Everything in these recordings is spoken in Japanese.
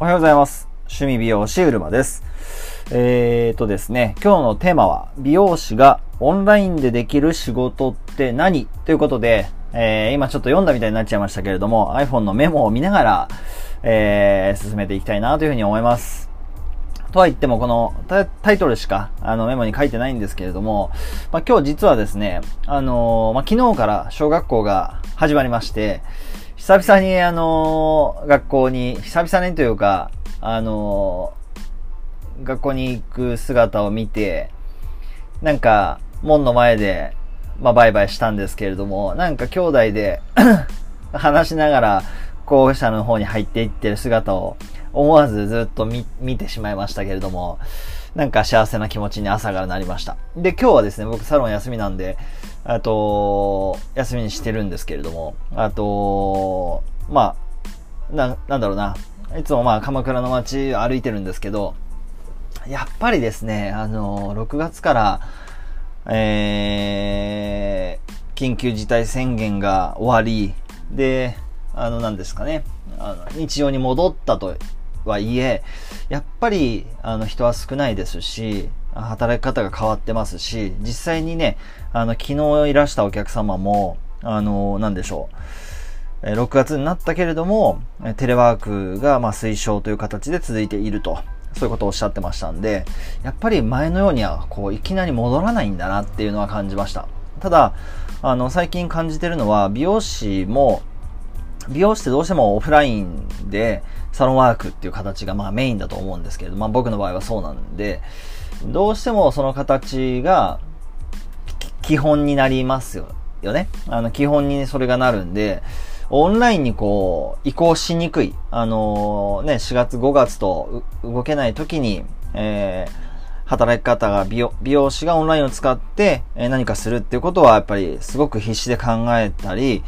おはようございます。趣味美容師うるまです。えーとですね、今日のテーマは、美容師がオンラインでできる仕事って何ということで、えー、今ちょっと読んだみたいになっちゃいましたけれども、iPhone のメモを見ながら、えー、進めていきたいなというふうに思います。とは言っても、このタイトルしか、あの、メモに書いてないんですけれども、まあ、今日実はですね、あのーまあ、昨日から小学校が始まりまして、久々にあの学校に、久々にというか、あの学校に行く姿を見て、なんか、門の前で、まあ、バイバイしたんですけれども、なんか兄弟で 話しながら、校舎の方に入っていってる姿を、思わずずっと見、見てしまいましたけれども、なんか幸せな気持ちに朝からなりました。で、今日はですね、僕サロン休みなんで、あと、休みにしてるんですけれども、あと、まあ、な、なんだろうな。いつもまあ、鎌倉の街歩いてるんですけど、やっぱりですね、あの、6月から、えー、緊急事態宣言が終わり、で、あの、なんですかね、あの日常に戻ったとはいえ、やっぱり、あの、人は少ないですし、働き方が変わってますし、実際にね、あの、昨日いらしたお客様も、あの、なんでしょう。6月になったけれども、テレワークがまあ推奨という形で続いていると。そういうことをおっしゃってましたんで、やっぱり前のようには、こう、いきなり戻らないんだなっていうのは感じました。ただ、あの、最近感じてるのは、美容師も、美容師ってどうしてもオフラインでサロンワークっていう形がまあメインだと思うんですけれど、まあ僕の場合はそうなんで、どうしてもその形が基本になりますよね。あの、基本にそれがなるんで、オンラインにこう、移行しにくい。あのね、4月5月と動けない時に、えー働き方が美容、美容師がオンラインを使って、えー何かするっていうことは、やっぱりすごく必死で考えたり、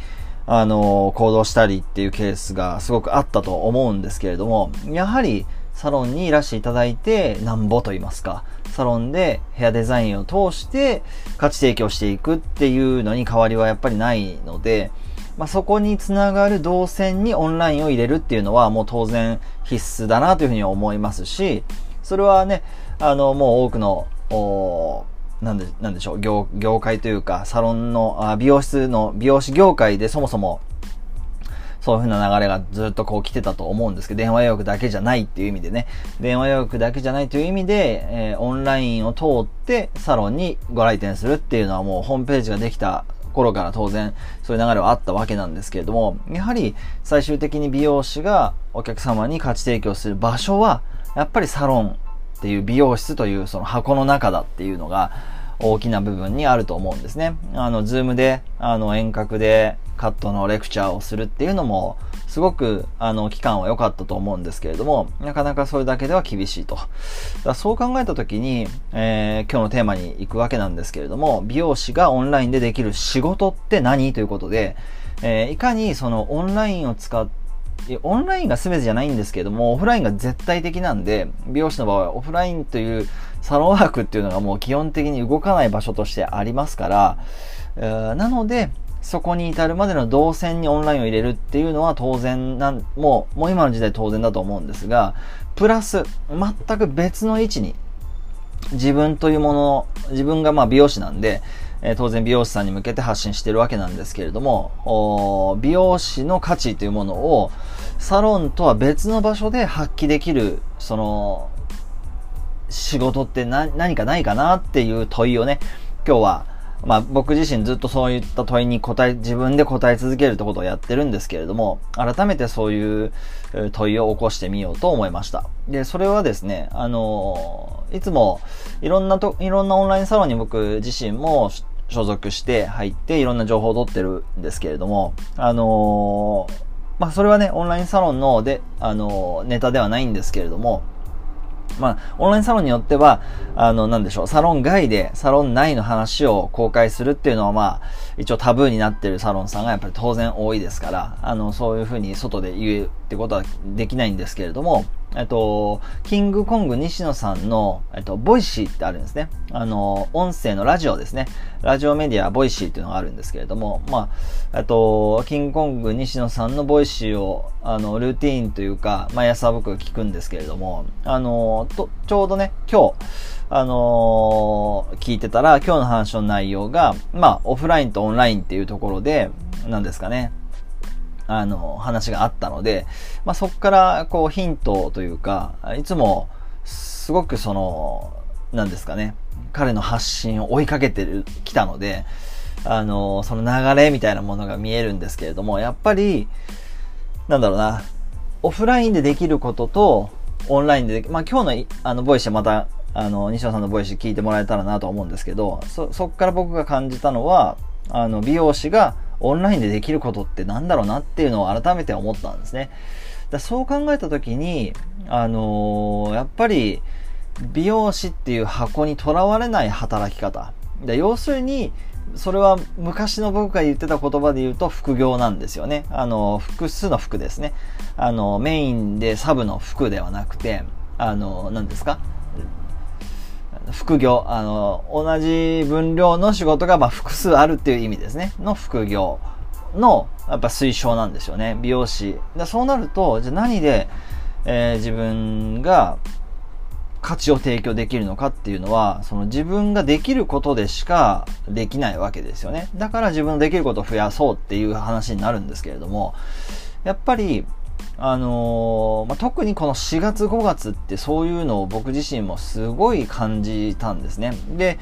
あの行動したりっていうケースがすごくあったと思うんですけれども、やはりサロンにいらしていただいて、なんぼと言いますか、サロンでヘアデザインを通して価値提供していくっていうのに変わりはやっぱりないので、まあ、そこにつながる動線にオンラインを入れるっていうのはもう当然必須だなというふうに思いますし、それはね、あの、もう多くの、おなんで、なんでしょう、業、業界というか、サロンの、あ美容室の、美容師業界でそもそも、そういう風な流れがずっとこう来てたと思うんですけど、電話予約だけじゃないっていう意味でね、電話予約だけじゃないという意味で、えーオンラインを通ってサロンにご来店するっていうのはもうホームページができた頃から当然そういう流れはあったわけなんですけれども、やはり最終的に美容師がお客様に価値提供する場所は、やっぱりサロンっていう美容室というその箱の中だっていうのが大きな部分にあると思うんですね。あの、ズームで、あの、遠隔でカットのレクチャーをするっていうのも、すごく、あの、期間は良かったと思うんですけれども、なかなかそれだけでは厳しいと。だそう考えたときに、えー今日のテーマに行くわけなんですけれども、美容師がオンラインでできる仕事って何？ということで、えーいかにそのオンラインを使っていやオンラインが全てじゃないんですけども、オフラインが絶対的なんで、美容師の場合はオフラインというサロンワークっていうのがもう基本的に動かない場所としてありますから、えなので、そこに至るまでの動線にオンラインを入れるっていうのは当然なん、もう、もう今の時代当然だと思うんですが、プラス、全く別の位置に、自分というもの、自分がまあ美容師なんで、え当然美容師さんに向けて発信してるわけなんですけれども、美容師の価値というものをサロンとは別の場所で発揮できる、その、仕事って何かないかなっていう問いをね、今日は、まあ僕自身ずっとそういった問いに答え、自分で答え続けるってことをやってるんですけれども、改めてそういう問いを起こしてみようと思いました。で、それはですね、あのいつもいろんなと、いろんなオンラインサロンに僕自身も所所属して入っていろんな情報を取ってるんですけれども、あのーまあそれはね、オンラインサロンので、あのーネタではないんですけれども、まあ、オンラインサロンによっては、あの、なんでしょう、サロン外で、サロン内の話を公開するっていうのは、まあ一応タブーになってるサロンさんがやっぱり当然多いですから、あの、そういうふうに外で言うってことはできないんですけれども、えっと、キングコング西野さんの、えっと、 Voicy ってあるんですね。あの、音声のラジオですね。ラジオメディア、 Voicy っていうのがあるんですけれども、まあ、えっと、キングコング西野さんの Voicy を、あの、ルーティーンというか、毎朝僕聞くんですけれども、あの、と、ちょうどね、今日、あのー、聞いてたら、今日の話の内容が、まあ、オフラインとオンラインっていうところで、なんですかね、あの、話があったので、まあ、そこから、こう、ヒントというか、いつも、すごくその、なんですかね、彼の発信を追いかけてる、きたので、あの、その流れみたいなものが見えるんですけれども、やっぱり、なんだろうな、オフラインでできることと、オンラインでまあ今日のあのボイスでまたあの、西野さんのボイス聞いてもらえたらなと思うんですけど、そ、そっから僕が感じたのは、あの、美容師がオンラインでできることってなんだろうなっていうのを改めて思ったんですね。だそう考えた時に、あのー、やっぱり、美容師っていう箱にとらわれない働き方。だ要するに、それは昔の僕が言ってた言葉で言うと副業なんですよね。あの、複数の服ですね。あの、メインでサブの服ではなくて、あの、何ですか？副業、あの、同じ分量の仕事がま複数あるっていう意味ですね。の副業の、やっぱ推奨なんですよね。美容師。でそうなると、じゃあ何で、えー、自分が価値を提供できるのかっていうのは、その自分ができることでしかできないわけですよね。だから自分のできることを増やそうっていう話になるんですけれども、やっぱり、あのー、まあ、特にこの4月5月ってそういうのを僕自身もすごい感じたんですね。で、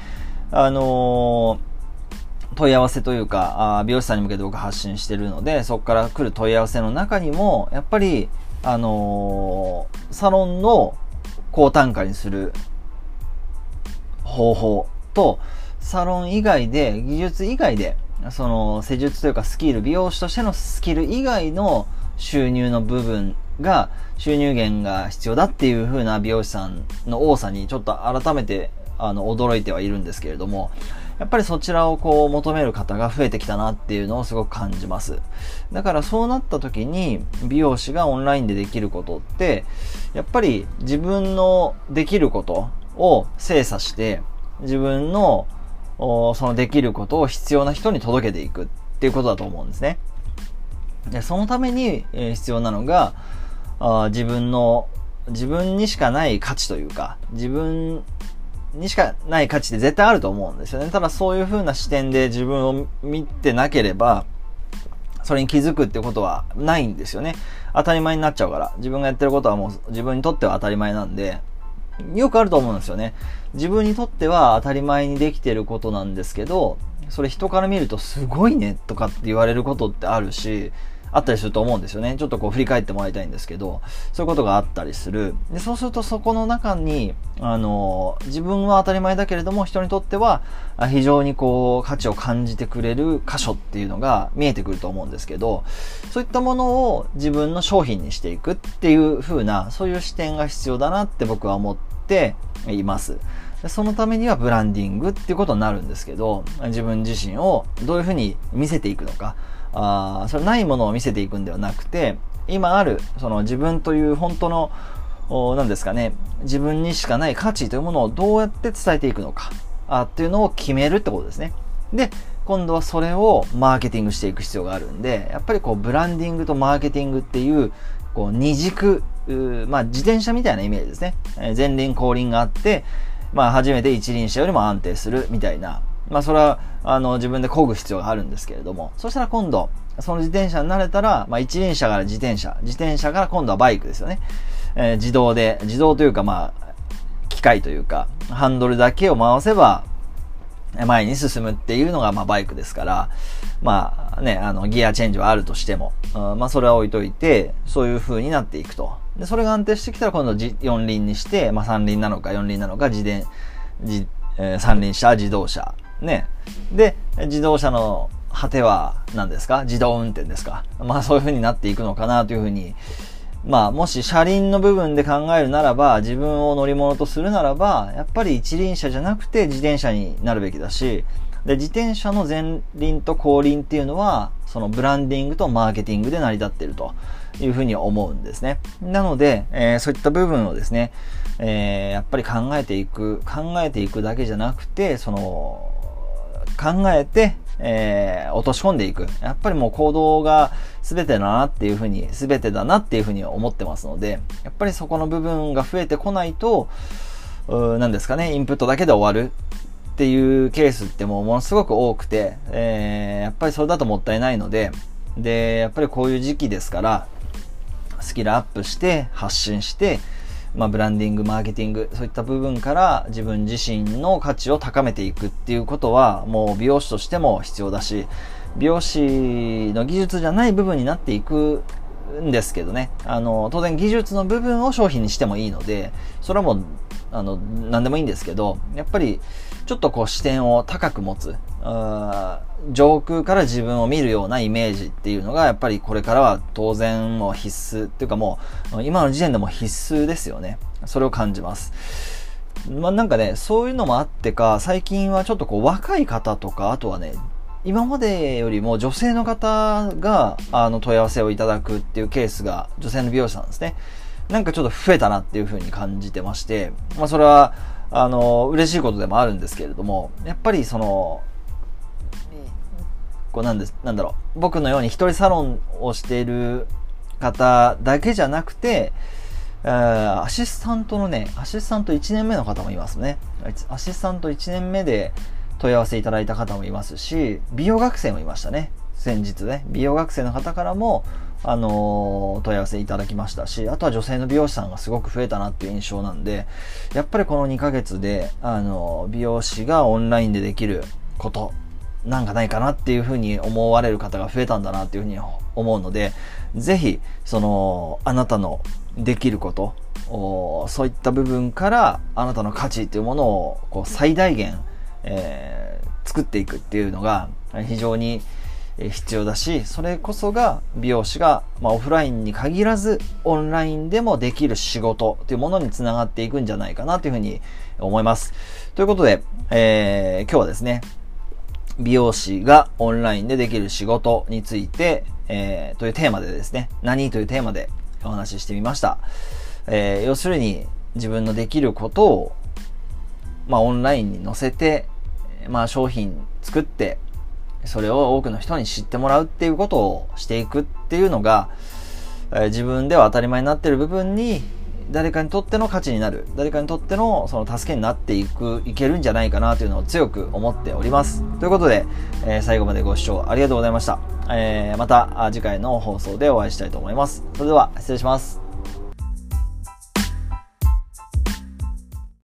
あのー、問い合わせというか、あ美容師さんに向けて僕発信してるので、そこから来る問い合わせの中にも、やっぱり、あのー、サロンの高単価にする方法と、サロン以外で、技術以外で、その施術というかスキル、美容師としてのスキル以外の収入の部分が、収入源が必要だっていう風な美容師さんの多さにちょっと改めて、あの、驚いてはいるんですけれども、やっぱりそちらをこう求める方が増えてきたなっていうのをすごく感じます。だからそうなった時に美容師がオンラインでできることって、やっぱり自分のできることを精査して、自分のそのできることを必要な人に届けていくっていうことだと思うんですね。で、そのために、え必要なのが、あ自分の、自分にしかない価値というか、自分にしかない価値って絶対あると思うんですよね。ただそういう風な視点で自分を見てなければ、それに気づくってことはないんですよね。当たり前になっちゃうから。自分がやってることはもう自分にとっては当たり前なんで、よくあると思うんですよね。自分にとっては当たり前にできてることなんですけど、それ人から見るとすごいねとかって言われることってあるし、あったりすると思うんですよね。ちょっとこう振り返ってもらいたいんですけど、そういうことがあったりする。で、そうするとそこの中に、あの、自分は当たり前だけれども、人にとっては非常にこう価値を感じてくれる箇所っていうのが見えてくると思うんですけど、そういったものを自分の商品にしていくっていう風な、そういう視点が必要だなって僕は思っています。そのためにはブランディングっていうことになるんですけど、自分自身をどういうふうに見せていくのか、あそれないものを見せていくんではなくて、今ある、その自分という本当の、何ですかね、自分にしかない価値というものをどうやって伝えていくのか、あっていうのを決めるってことですね。で、今度はそれをマーケティングしていく必要があるんで、やっぱりこう、ブランディングとマーケティングっていう、こう、二軸、まあ、自転車みたいなイメージですね。前輪後輪があって、まあ、初めて一輪車よりも安定するみたいなまあそれは、あの、自分で漕ぐ必要があるんですけれども、そしたら今度、その自転車に慣れたら、まあ一輪車から自転車、自転車から今度はバイクですよね。えー、自動で、自動というかまあ、機械というか、ハンドルだけを回せば、前に進むっていうのが、まあ、バイクですから、まあね、あの、ギアチェンジはあるとしても、うん、まあ、それは置いといて、そういう風になっていくと。で、それが安定してきたら今度4輪にして、まあ、3輪なのか4輪なのか、自転、自、えー、三輪車、自動車、ね。で、自動車の果ては何ですか？自動運転ですか？まあそういう風になっていくのかなという風に、まあもし車輪の部分で考えるならば、自分を乗り物とするならば、やっぱり一輪車じゃなくて自転車になるべきだし、で、自転車の前輪と後輪っていうのは、そのブランディングとマーケティングで成り立っているというふうに思うんですね。なので、えー、そういった部分をですね、えー、やっぱり考えていく、考えていくだけじゃなくて、その、考えて、えー、落とし込んでいく。やっぱりもう行動が全てだなっていうふうに、全てだなっていうふうに思ってますので、やっぱりそこの部分が増えてこないと、何ですかね、インプットだけで終わるっていうケースってもうものすごく多くて、えー、やっぱりそれだともったいないので、で、やっぱりこういう時期ですから、スキルアップして、発信して、まあ、ブランディング、マーケティング、そういった部分から自分自身の価値を高めていくっていうことは、もう美容師としても必要だし、美容師の技術じゃない部分になっていくんですけどね。あの、当然技術の部分を商品にしてもいいので、それはもう、あの、何でもいいんですけど、やっぱり、ちょっとこう視点を高く持つ。上空から自分を見るようなイメージっていうのが、やっぱりこれからは当然もう必須っていうかもう、今の時点でも必須ですよね。それを感じます。まあなんかね、そういうのもあってか、最近はちょっとこう若い方とか、あとはね、今までよりも女性の方が、あの、問い合わせをいただくっていうケースが、女性の美容師さんですね。なんかちょっと増えたなっていう風に感じてまして、まあそれは、あの、嬉しいことでもあるんですけれども、やっぱりその、こうなんです、なんだろう、僕のように一人サロンをしている方だけじゃなくて、アシスタントのね、アシスタント1年目の方もいますね。アシスタント1年目で問い合わせいただいた方もいますし、美容学生もいましたね。先日ね、美容学生の方からも、あの、問い合わせいただきましたし、あとは女性の美容師さんがすごく増えたなっていう印象なんで、やっぱりこの2ヶ月で、あの、美容師がオンラインでできることなんかないかなっていうふうに思われる方が増えたんだなっていうふうに思うので、ぜひ、その、あなたのできること、そういった部分からあなたの価値っていうものをこう最大限、えー、作っていくっていうのが非常に必要だし、それこそが美容師が、まあ、オフラインに限らずオンラインでもできる仕事というものにつながっていくんじゃないかなというふうに思います。ということで、えー、今日はですね、美容師がオンラインでできる仕事について、えー、というテーマでですね、何というテーマでお話ししてみました。えー、要するに自分のできることを、まあ、オンラインに載せて、まあ、商品作って、それを多くの人に知ってもらうっていうことをしていくっていうのが、えー、自分では当たり前になっている部分に誰かにとっての価値になる。誰かにとってのその助けになっていくいけるんじゃないかなというのを強く思っております。ということで、えー、最後までご視聴ありがとうございました、えー、また次回の放送でお会いしたいと思います。それでは失礼します。